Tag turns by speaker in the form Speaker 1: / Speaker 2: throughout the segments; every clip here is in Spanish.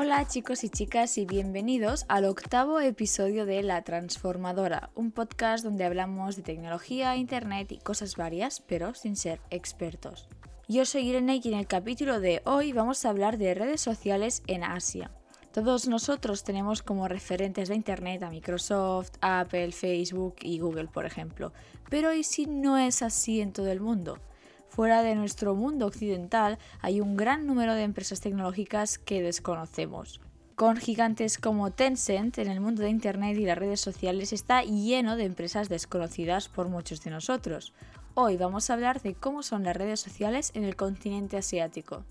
Speaker 1: Hola chicos y chicas y bienvenidos al octavo episodio de La Transformadora, un podcast donde hablamos de tecnología, internet y cosas varias, pero sin ser expertos. Yo soy Irene y en el capítulo de hoy vamos a hablar de redes sociales en Asia. Todos nosotros tenemos como referentes de Internet a Microsoft, Apple, Facebook y Google, por ejemplo. Pero ¿y si no es así en todo el mundo? Fuera de nuestro mundo occidental hay un gran número de empresas tecnológicas que desconocemos. Con gigantes como Tencent, en el mundo de Internet y las redes sociales está lleno de empresas desconocidas por muchos de nosotros. Hoy vamos a hablar de cómo son las redes sociales en el continente asiático.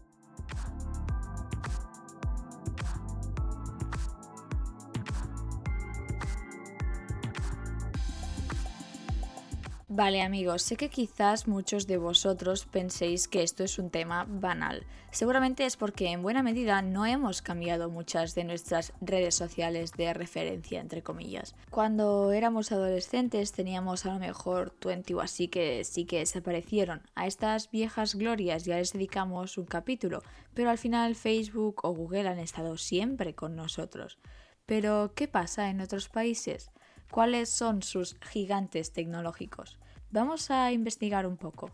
Speaker 1: Vale amigos, sé que quizás muchos de vosotros penséis que esto es un tema banal. Seguramente es porque en buena medida no hemos cambiado muchas de nuestras redes sociales de referencia, entre comillas. Cuando éramos adolescentes teníamos a lo mejor 20 o así que sí que desaparecieron. A estas viejas glorias ya les dedicamos un capítulo, pero al final Facebook o Google han estado siempre con nosotros. Pero, ¿qué pasa en otros países? ¿Cuáles son sus gigantes tecnológicos? Vamos a investigar un poco.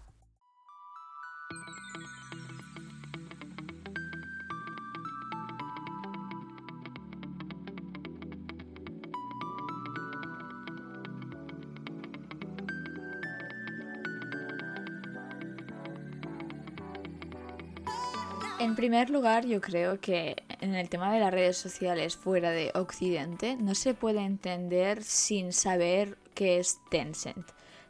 Speaker 1: En primer lugar, yo creo que en el tema de las redes sociales fuera de Occidente no se puede entender sin saber qué es Tencent.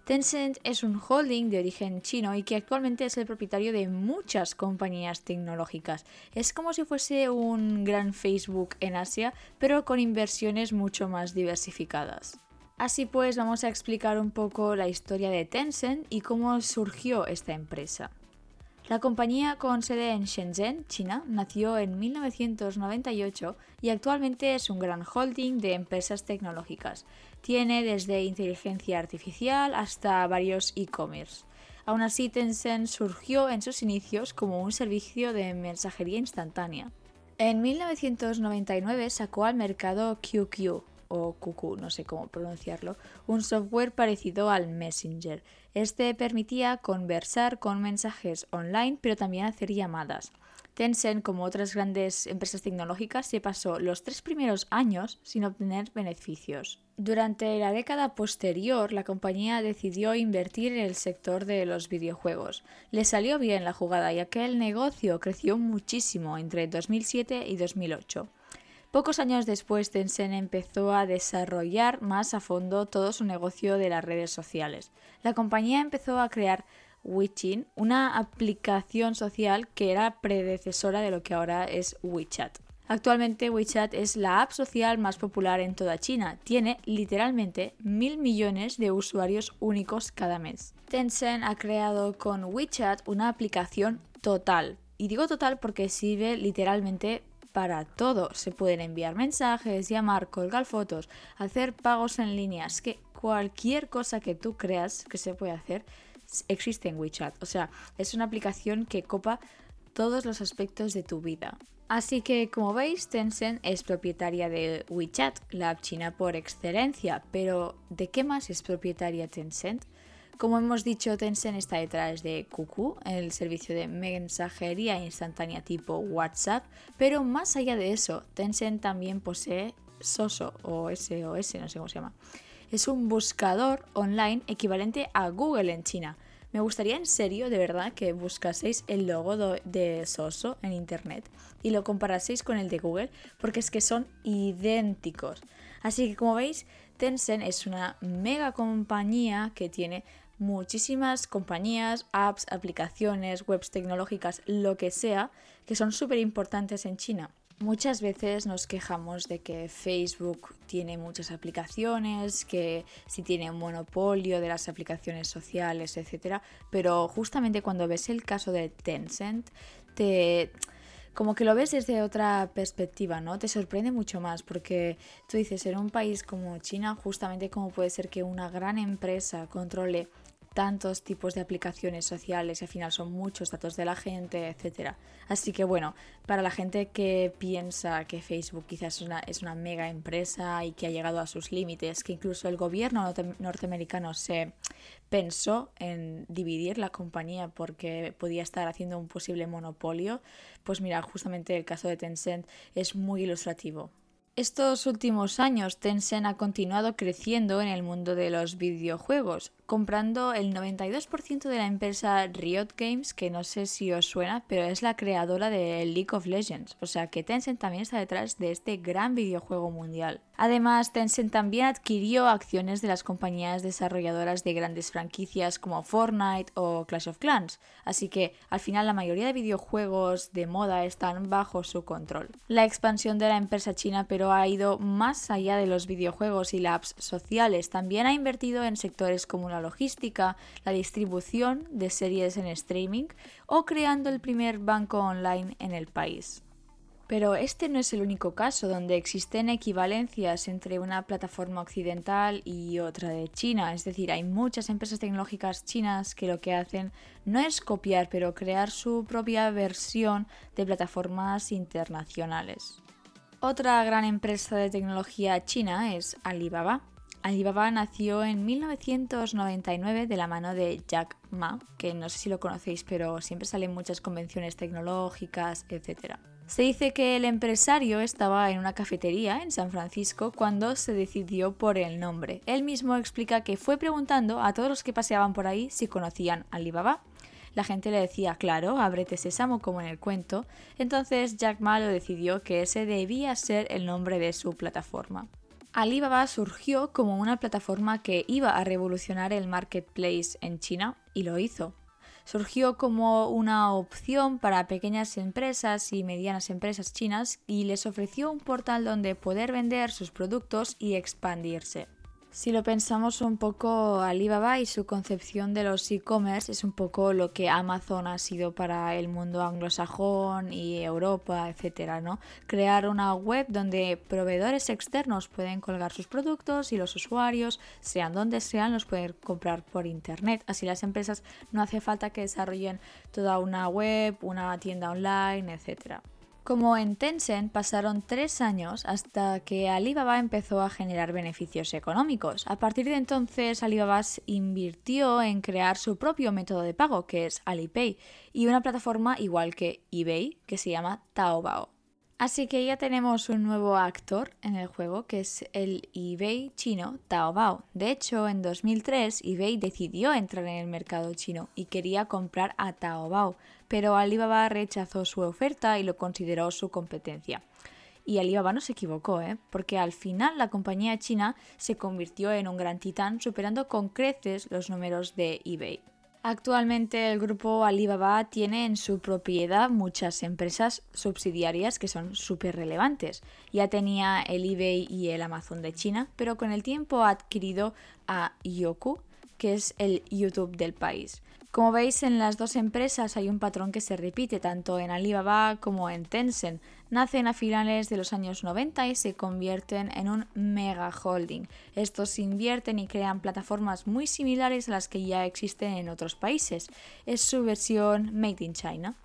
Speaker 1: Tencent es un holding de origen chino y que actualmente es el propietario de muchas compañías tecnológicas. Es como si fuese un gran Facebook en Asia, pero con inversiones mucho más diversificadas. Así pues, vamos a explicar un poco la historia de Tencent y cómo surgió esta empresa. La compañía con sede en Shenzhen, China, nació en 1998 y actualmente es un gran holding de empresas tecnológicas. Tiene desde inteligencia artificial hasta varios e-commerce. Aún así, Tencent surgió en sus inicios como un servicio de mensajería instantánea. En 1999 sacó al mercado QQ, o QQ, no sé cómo pronunciarlo, un software parecido al Messenger. Este permitía conversar con mensajes online, pero también hacer llamadas. Tencent, como otras grandes empresas tecnológicas, se pasó los tres primeros años sin obtener beneficios. Durante la década posterior, la compañía decidió invertir en el sector de los videojuegos. Le salió bien la jugada, ya que el negocio creció muchísimo entre 2007 y 2008. Pocos años después, Tencent empezó a desarrollar más a fondo todo su negocio de las redes sociales. La compañía empezó a crear WeChat, una aplicación social que era predecesora de lo que ahora es WeChat. Actualmente WeChat es la app social más popular en toda China. Tiene literalmente mil millones de usuarios únicos cada mes. Tencent ha creado con WeChat una aplicación total. Y digo total porque sirve literalmente para todo. Se pueden enviar mensajes, llamar, colgar fotos, hacer pagos en línea. Es que cualquier cosa que tú creas que se puede hacer existe en WeChat. O sea, es una aplicación que copa todos los aspectos de tu vida. Así que, como veis, Tencent es propietaria de WeChat, la app china por excelencia. Pero, ¿de qué más es propietaria Tencent? Como hemos dicho, Tencent está detrás de QQ, el servicio de mensajería instantánea tipo WhatsApp, pero más allá de eso, Tencent también posee Soso o SOS, no sé cómo se llama. Es un buscador online equivalente a Google en China. Me gustaría en serio, de verdad, que buscaseis el logo de Soso en internet y lo comparaseis con el de Google, porque es que son idénticos. Así que como veis, Tencent es una mega compañía que tiene muchísimas compañías, apps, aplicaciones, webs tecnológicas, lo que sea, que son súper importantes en China. Muchas veces nos quejamos de que Facebook tiene muchas aplicaciones, que si tiene un monopolio de las aplicaciones sociales, etc. Pero justamente cuando ves el caso de Tencent, te como que lo ves desde otra perspectiva, ¿no? Te sorprende mucho más porque tú dices, en un país como China, justamente como puede ser que una gran empresa controle tantos tipos de aplicaciones sociales y al final son muchos datos de la gente, etc. Así que bueno, para la gente que piensa que Facebook quizás es una, es una mega empresa y que ha llegado a sus límites, que incluso el gobierno norteamericano se pensó en dividir la compañía porque podía estar haciendo un posible monopolio, pues mira, justamente el caso de Tencent es muy ilustrativo. Estos últimos años Tencent ha continuado creciendo en el mundo de los videojuegos, comprando el 92% de la empresa Riot Games, que no sé si os suena, pero es la creadora de League of Legends, o sea que Tencent también está detrás de este gran videojuego mundial. Además, Tencent también adquirió acciones de las compañías desarrolladoras de grandes franquicias como Fortnite o Clash of Clans, así que al final la mayoría de videojuegos de moda están bajo su control. La expansión de la empresa china pero ha ido más allá de los videojuegos y las apps sociales, también ha invertido en sectores como la logística, la distribución de series en streaming o creando el primer banco online en el país. Pero este no es el único caso donde existen equivalencias entre una plataforma occidental y otra de China. Es decir, hay muchas empresas tecnológicas chinas que lo que hacen no es copiar, pero crear su propia versión de plataformas internacionales. Otra gran empresa de tecnología china es Alibaba. Alibaba nació en 1999 de la mano de Jack Ma, que no sé si lo conocéis, pero siempre salen muchas convenciones tecnológicas, etc. Se dice que el empresario estaba en una cafetería en San Francisco cuando se decidió por el nombre. Él mismo explica que fue preguntando a todos los que paseaban por ahí si conocían Alibaba. La gente le decía, claro, ábrete sésamo como en el cuento. Entonces Jack Ma lo decidió que ese debía ser el nombre de su plataforma. Alibaba surgió como una plataforma que iba a revolucionar el marketplace en China y lo hizo. Surgió como una opción para pequeñas empresas y medianas empresas chinas y les ofreció un portal donde poder vender sus productos y expandirse. Si lo pensamos un poco, Alibaba y su concepción de los e-commerce es un poco lo que Amazon ha sido para el mundo anglosajón y Europa, etcétera, ¿no? Crear una web donde proveedores externos pueden colgar sus productos y los usuarios, sean donde sean, los pueden comprar por internet. Así las empresas no hace falta que desarrollen toda una web, una tienda online, etcétera. Como en Tencent pasaron tres años hasta que Alibaba empezó a generar beneficios económicos. A partir de entonces, Alibaba invirtió en crear su propio método de pago, que es Alipay, y una plataforma igual que eBay, que se llama Taobao. Así que ya tenemos un nuevo actor en el juego que es el eBay chino Taobao. De hecho, en 2003 eBay decidió entrar en el mercado chino y quería comprar a Taobao, pero Alibaba rechazó su oferta y lo consideró su competencia. Y Alibaba no se equivocó, ¿eh? porque al final la compañía china se convirtió en un gran titán, superando con creces los números de eBay. Actualmente el grupo Alibaba tiene en su propiedad muchas empresas subsidiarias que son súper relevantes. Ya tenía el eBay y el Amazon de China, pero con el tiempo ha adquirido a Yoku, que es el YouTube del país. Como veis, en las dos empresas hay un patrón que se repite tanto en Alibaba como en Tencent. Nacen a finales de los años 90 y se convierten en un mega holding. Estos invierten y crean plataformas muy similares a las que ya existen en otros países. Es su versión Made in China.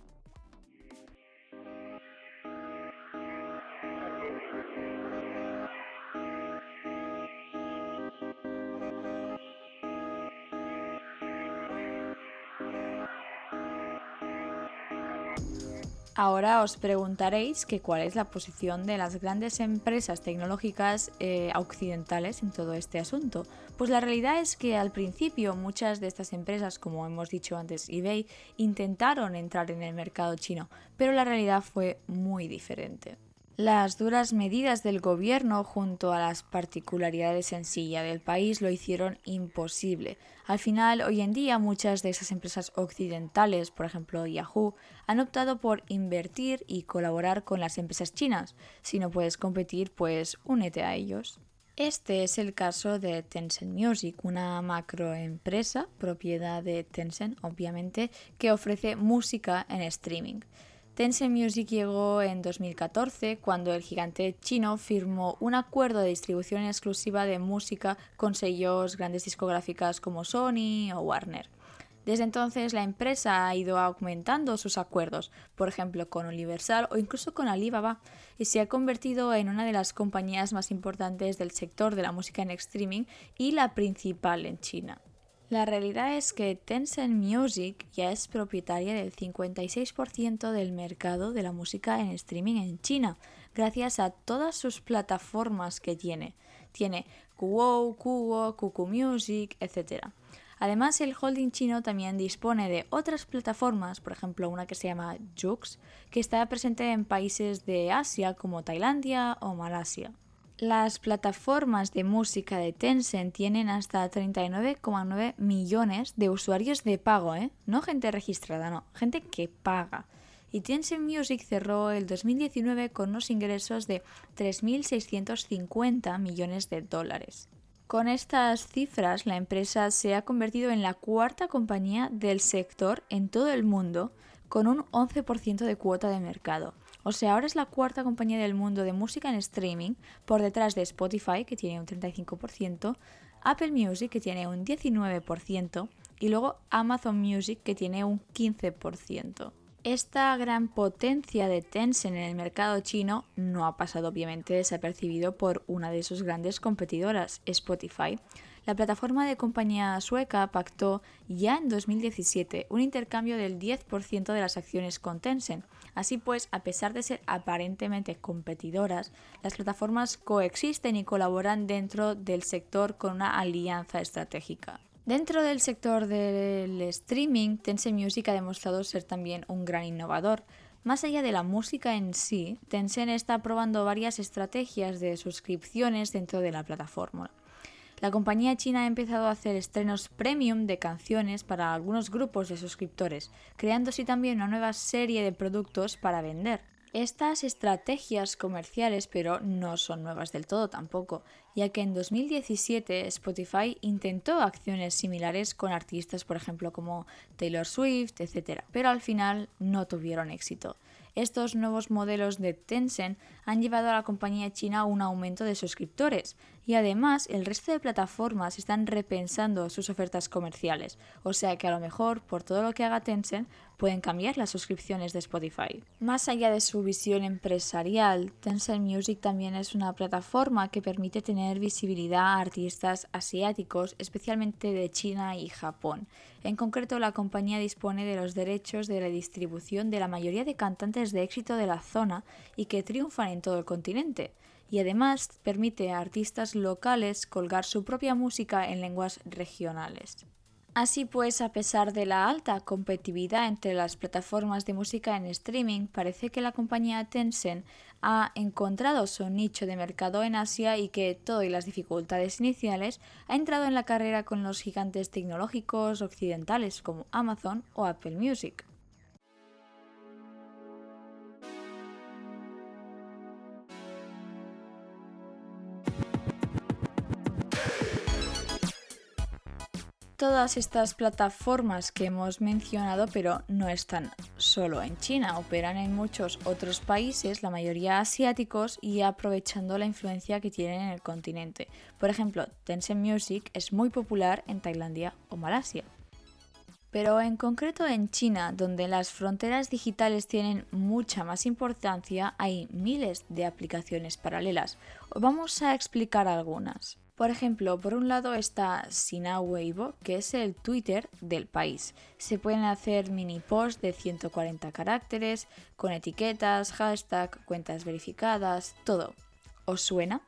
Speaker 1: Ahora os preguntaréis que cuál es la posición de las grandes empresas tecnológicas eh, occidentales en todo este asunto. Pues la realidad es que al principio muchas de estas empresas, como hemos dicho antes eBay, intentaron entrar en el mercado chino, pero la realidad fue muy diferente. Las duras medidas del gobierno junto a las particularidades sencillas del país lo hicieron imposible. Al final, hoy en día muchas de esas empresas occidentales, por ejemplo Yahoo, han optado por invertir y colaborar con las empresas chinas. Si no puedes competir, pues únete a ellos. Este es el caso de Tencent Music, una macroempresa propiedad de Tencent, obviamente, que ofrece música en streaming. Tencent Music llegó en 2014 cuando el gigante chino firmó un acuerdo de distribución exclusiva de música con sellos grandes discográficas como Sony o Warner. Desde entonces la empresa ha ido aumentando sus acuerdos, por ejemplo con Universal o incluso con Alibaba, y se ha convertido en una de las compañías más importantes del sector de la música en streaming y la principal en China. La realidad es que Tencent Music ya es propietaria del 56% del mercado de la música en streaming en China, gracias a todas sus plataformas que tiene. Tiene Kuwo, Kuwo, Kuku Music, etc. Además, el holding chino también dispone de otras plataformas, por ejemplo una que se llama Jux, que está presente en países de Asia como Tailandia o Malasia. Las plataformas de música de Tencent tienen hasta 39,9 millones de usuarios de pago, ¿eh? No gente registrada, no, gente que paga. Y Tencent Music cerró el 2019 con unos ingresos de 3.650 millones de dólares. Con estas cifras, la empresa se ha convertido en la cuarta compañía del sector en todo el mundo, con un 11% de cuota de mercado. O sea, ahora es la cuarta compañía del mundo de música en streaming, por detrás de Spotify, que tiene un 35%, Apple Music, que tiene un 19%, y luego Amazon Music, que tiene un 15%. Esta gran potencia de Tencent en el mercado chino no ha pasado obviamente desapercibido por una de sus grandes competidoras, Spotify, la plataforma de compañía sueca pactó ya en 2017 un intercambio del 10% de las acciones con Tencent. Así pues, a pesar de ser aparentemente competidoras, las plataformas coexisten y colaboran dentro del sector con una alianza estratégica. Dentro del sector del streaming, Tencent Music ha demostrado ser también un gran innovador. Más allá de la música en sí, Tencent está probando varias estrategias de suscripciones dentro de la plataforma. La compañía china ha empezado a hacer estrenos premium de canciones para algunos grupos de suscriptores, creando así también una nueva serie de productos para vender. Estas estrategias comerciales, pero no son nuevas del todo tampoco, ya que en 2017 Spotify intentó acciones similares con artistas, por ejemplo, como Taylor Swift, etc., pero al final no tuvieron éxito. Estos nuevos modelos de Tencent han llevado a la compañía china a un aumento de suscriptores y además el resto de plataformas están repensando sus ofertas comerciales, o sea que a lo mejor por todo lo que haga Tencent pueden cambiar las suscripciones de Spotify. Más allá de su visión empresarial, Tencent Music también es una plataforma que permite tener visibilidad a artistas asiáticos, especialmente de China y Japón. En concreto, la compañía dispone de los derechos de la distribución de la mayoría de cantantes de éxito de la zona y que triunfan en todo el continente y además permite a artistas locales colgar su propia música en lenguas regionales. Así pues, a pesar de la alta competitividad entre las plataformas de música en streaming, parece que la compañía Tencent ha encontrado su nicho de mercado en Asia y que, todo y las dificultades iniciales, ha entrado en la carrera con los gigantes tecnológicos occidentales como Amazon o Apple Music. Todas estas plataformas que hemos mencionado, pero no están solo en China, operan en muchos otros países, la mayoría asiáticos, y aprovechando la influencia que tienen en el continente. Por ejemplo, Tencent Music es muy popular en Tailandia o Malasia. Pero en concreto en China, donde las fronteras digitales tienen mucha más importancia, hay miles de aplicaciones paralelas. Vamos a explicar algunas. Por ejemplo, por un lado está Sina Weibo, que es el Twitter del país. Se pueden hacer mini posts de 140 caracteres, con etiquetas, hashtag, cuentas verificadas, todo. ¿Os suena?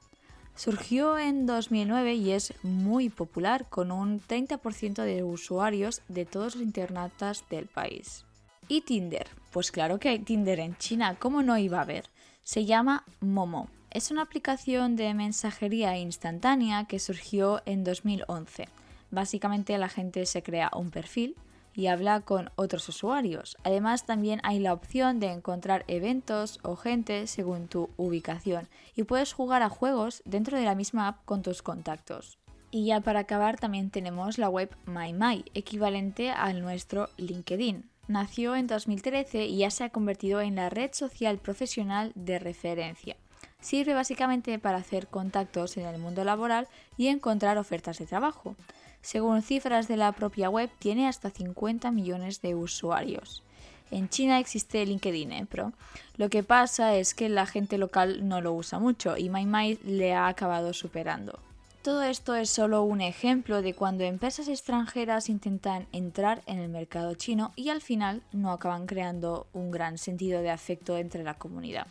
Speaker 1: Surgió en 2009 y es muy popular, con un 30% de usuarios de todos los internatas del país. ¿Y Tinder? Pues claro que hay Tinder en China, ¿cómo no iba a haber? Se llama Momo es una aplicación de mensajería instantánea que surgió en 2011. Básicamente la gente se crea un perfil y habla con otros usuarios. Además también hay la opción de encontrar eventos o gente según tu ubicación y puedes jugar a juegos dentro de la misma app con tus contactos. Y ya para acabar también tenemos la web MyMy, equivalente al nuestro LinkedIn. nació en 2013 y ya se ha convertido en la red social profesional de referencia. Sirve básicamente para hacer contactos en el mundo laboral y encontrar ofertas de trabajo. Según cifras de la propia web, tiene hasta 50 millones de usuarios. En China existe LinkedIn, ¿eh? pero lo que pasa es que la gente local no lo usa mucho y MyMai le ha acabado superando. Todo esto es solo un ejemplo de cuando empresas extranjeras intentan entrar en el mercado chino y al final no acaban creando un gran sentido de afecto entre la comunidad.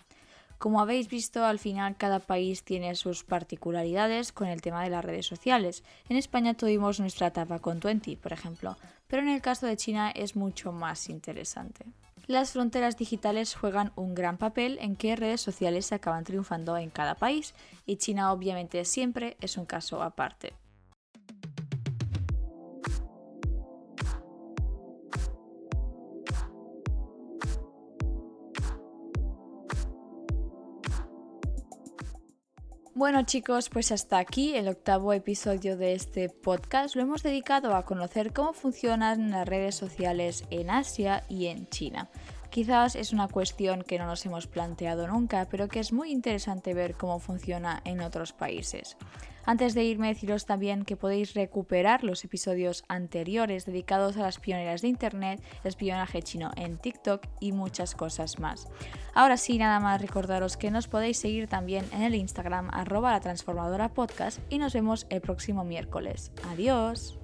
Speaker 1: Como habéis visto, al final cada país tiene sus particularidades con el tema de las redes sociales. En España tuvimos nuestra etapa con Twenty, por ejemplo, pero en el caso de China es mucho más interesante las fronteras digitales juegan un gran papel en qué redes sociales se acaban triunfando en cada país y China obviamente siempre es un caso aparte. Bueno chicos, pues hasta aquí el octavo episodio de este podcast. Lo hemos dedicado a conocer cómo funcionan las redes sociales en Asia y en China. Quizás es una cuestión que no nos hemos planteado nunca, pero que es muy interesante ver cómo funciona en otros países. Antes de irme, deciros también que podéis recuperar los episodios anteriores dedicados a las pioneras de Internet, el espionaje chino en TikTok y muchas cosas más. Ahora sí, nada más recordaros que nos podéis seguir también en el Instagram arroba la transformadora podcast y nos vemos el próximo miércoles. Adiós.